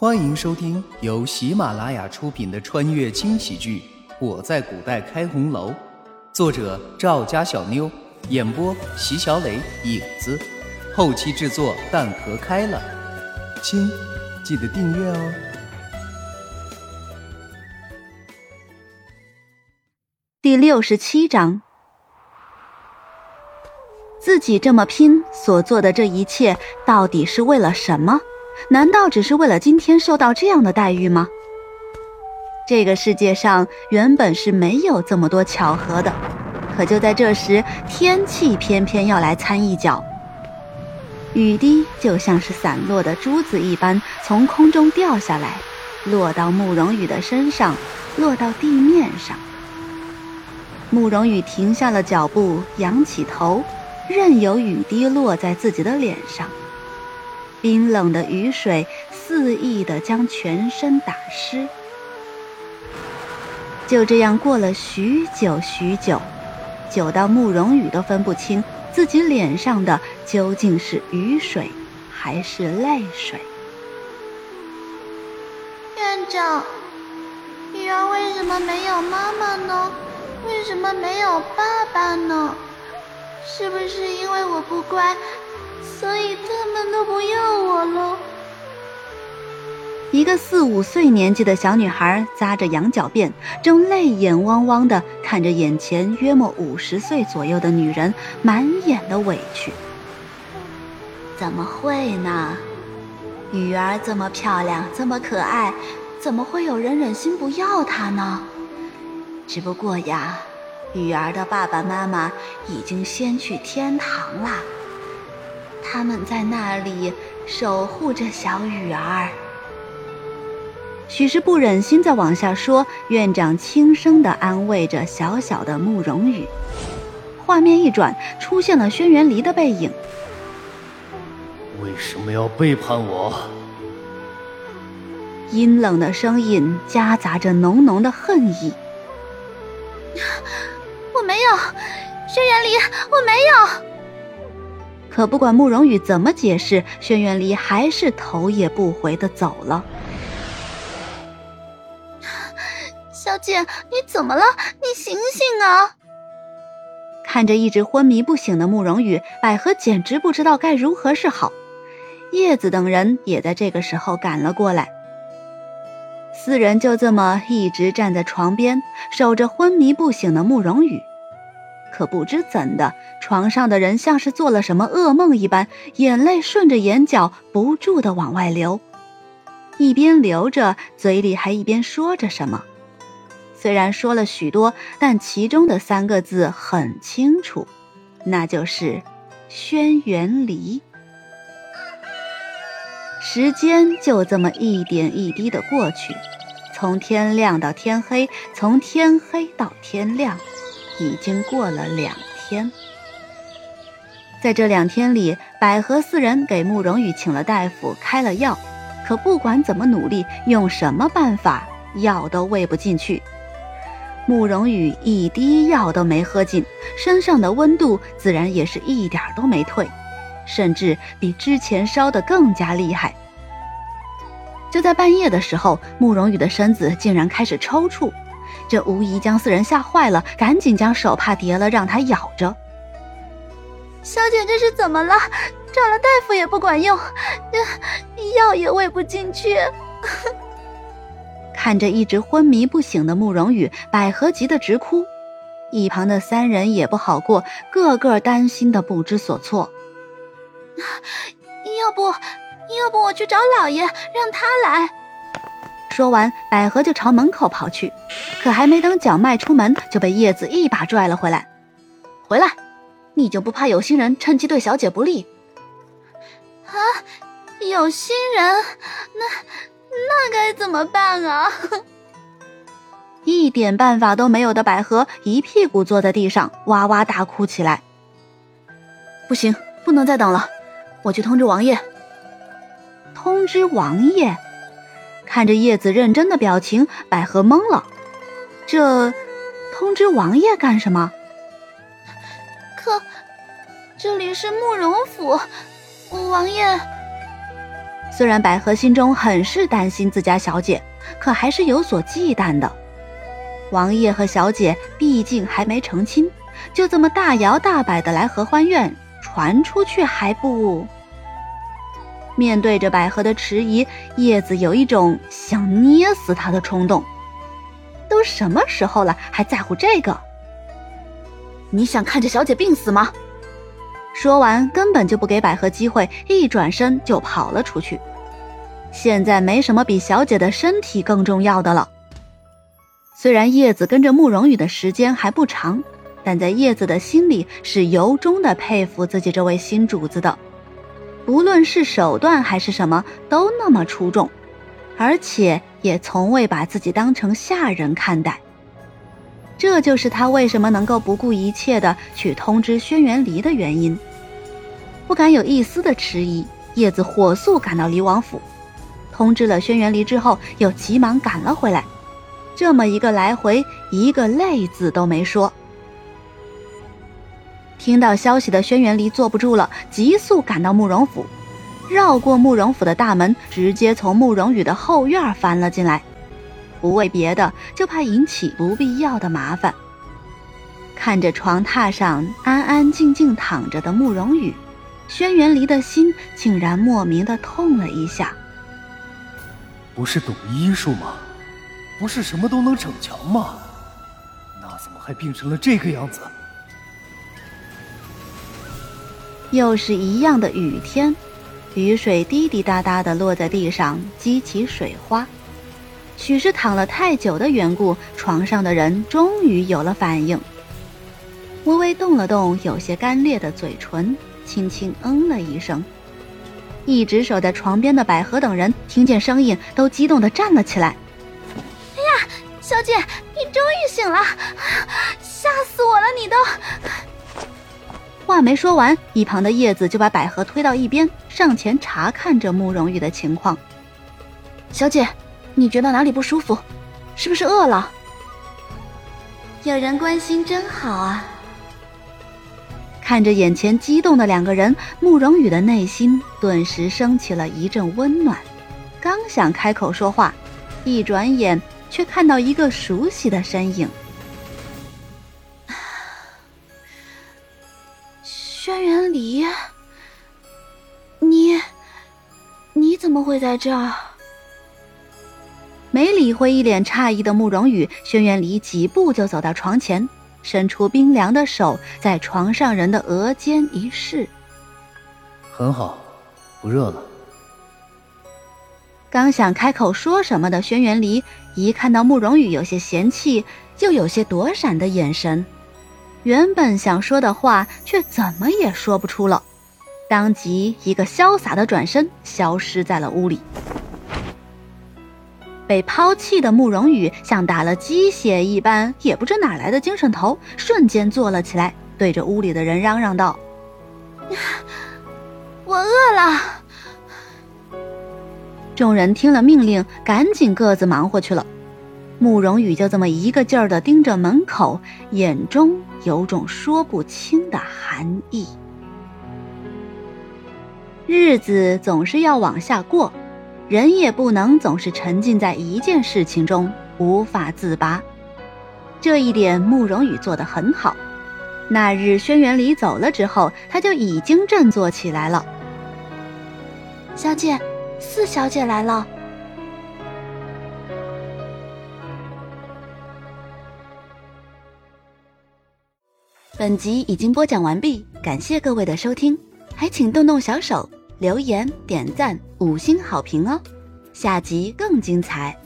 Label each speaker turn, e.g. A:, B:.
A: 欢迎收听由喜马拉雅出品的穿越轻喜剧《我在古代开红楼》，作者赵家小妞，演播席小磊、影子，后期制作蛋壳开了。亲，记得订阅哦。
B: 第六十七章，自己这么拼所做的这一切，到底是为了什么？难道只是为了今天受到这样的待遇吗？这个世界上原本是没有这么多巧合的，可就在这时，天气偏偏要来掺一脚。雨滴就像是散落的珠子一般从空中掉下来，落到慕容羽的身上，落到地面上。慕容羽停下了脚步，仰起头，任由雨滴落在自己的脸上。冰冷的雨水肆意地将全身打湿，就这样过了许久许久，久到慕容羽都分不清自己脸上的究竟是雨水还是泪水。
C: 院长，雨儿为什么没有妈妈呢？为什么没有爸爸呢？是不是因为我不乖？所以他们都不要我了。
B: 一个四五岁年纪的小女孩扎着羊角辫，正泪眼汪汪地看着眼前约莫五十岁左右的女人，满眼的委屈。怎么会呢？雨儿这么漂亮，这么可爱，怎么会有人忍心不要她呢？只不过呀，雨儿的爸爸妈妈已经先去天堂了。他们在那里守护着小雨儿。许是不忍心再往下说，院长轻声地安慰着小小的慕容羽。画面一转，出现了轩辕离的背影。
D: 为什么要背叛我？
B: 阴冷的声音夹杂着浓浓的恨意。
C: 我没有，轩辕离，我没有。
B: 可不管慕容羽怎么解释，轩辕离还是头也不回的走了。
C: 小姐，你怎么了？你醒醒啊！
B: 看着一直昏迷不醒的慕容羽，百合简直不知道该如何是好。叶子等人也在这个时候赶了过来。四人就这么一直站在床边，守着昏迷不醒的慕容羽。可不知怎的，床上的人像是做了什么噩梦一般，眼泪顺着眼角不住的往外流，一边流着，嘴里还一边说着什么。虽然说了许多，但其中的三个字很清楚，那就是“轩辕离”。时间就这么一点一滴的过去，从天亮到天黑，从天黑到天亮。已经过了两天，在这两天里，百合四人给慕容羽请了大夫，开了药，可不管怎么努力，用什么办法，药都喂不进去。慕容羽一滴药都没喝进，身上的温度自然也是一点都没退，甚至比之前烧得更加厉害。就在半夜的时候，慕容羽的身子竟然开始抽搐。这无疑将四人吓坏了，赶紧将手帕叠了，让他咬着。
C: 小姐这是怎么了？找了大夫也不管用，药也喂不进去。
B: 看着一直昏迷不醒的慕容羽，百合急得直哭。一旁的三人也不好过，个个担心的不知所措。
C: 要不，要不我去找老爷，让他来。
B: 说完，百合就朝门口跑去，可还没等脚迈出门，就被叶子一把拽了回来。回来，你就不怕有心人趁机对小姐不利？
C: 啊，有心人？那那该怎么办啊？
B: 一点办法都没有的百合，一屁股坐在地上，哇哇大哭起来。不行，不能再等了，我去通知王爷。通知王爷？看着叶子认真的表情，百合懵了。这通知王爷干什么？
C: 可这里是慕容府，王爷。
B: 虽然百合心中很是担心自家小姐，可还是有所忌惮的。王爷和小姐毕竟还没成亲，就这么大摇大摆的来合欢院，传出去还不……面对着百合的迟疑，叶子有一种想捏死她的冲动。都什么时候了，还在乎这个？你想看着小姐病死吗？说完，根本就不给百合机会，一转身就跑了出去。现在没什么比小姐的身体更重要的了。虽然叶子跟着慕容羽的时间还不长，但在叶子的心里是由衷的佩服自己这位新主子的，无论是手段还是什么，都那么出众，而且也从未把自己当成下人看待。这就是他为什么能够不顾一切的去通知轩辕离的原因。不敢有一丝的迟疑，叶子火速赶到离王府，通知了轩辕离之后，又急忙赶了回来。这么一个来回，一个累字都没说。听到消息的轩辕离坐不住了，急速赶到慕容府，绕过慕容府的大门，直接从慕容羽的后院翻了进来。不为别的，就怕引起不必要的麻烦。看着床榻上安安静静躺着的慕容羽，轩辕离的心竟然莫名的痛了一下。
D: 不是懂医术吗？不是什么都能逞强吗？那怎么还病成了这个样子？
B: 又是一样的雨天，雨水滴滴答答的落在地上，激起水花。许是躺了太久的缘故，床上的人终于有了反应。微微动了动有些干裂的嘴唇，轻轻嗯了一声。一直守在床边的百合等人听见声音，都激动的站了起来。
C: 哎呀小姐，你终于醒了，吓死我了！你都
B: 话没说完，一旁的叶子就把百合推到一边，上前查看着慕容羽的情况。小姐，你觉得哪里不舒服？是不是饿了？
C: 有人关心真好啊！
B: 看着眼前激动的两个人，慕容羽的内心顿时升起了一阵温暖。刚想开口说话，一转眼。却看到一个熟悉的身影，
C: 怎么会在这儿？
B: 没理会一脸诧异的慕容羽，轩辕离几步就走到床前，伸出冰凉的手，在床上人的额间一试，
D: 很好，不热了。
B: 刚想开口说什么的轩辕离，一看到慕容羽有些嫌弃又有些躲闪的眼神，原本想说的话却怎么也说不出了，当即一个潇洒的转身，消失在了屋里。被抛弃的慕容羽像打了鸡血一般，也不知哪来的精神头，瞬间坐了起来，对着屋里的人嚷嚷道：“
C: 我饿了。”
B: 众人听了命令，赶紧各自忙活去了。慕容羽就这么一个劲儿的盯着门口，眼中有种说不清的寒意。日子总是要往下过，人也不能总是沉浸在一件事情中无法自拔。这一点慕容羽做得很好。那日轩辕离走了之后，他就已经振作起来了。
C: 小姐。四小姐来了。
B: 本集已经播讲完毕，感谢各位的收听，还请动动小手留言、点赞、五星好评哦！下集更精彩。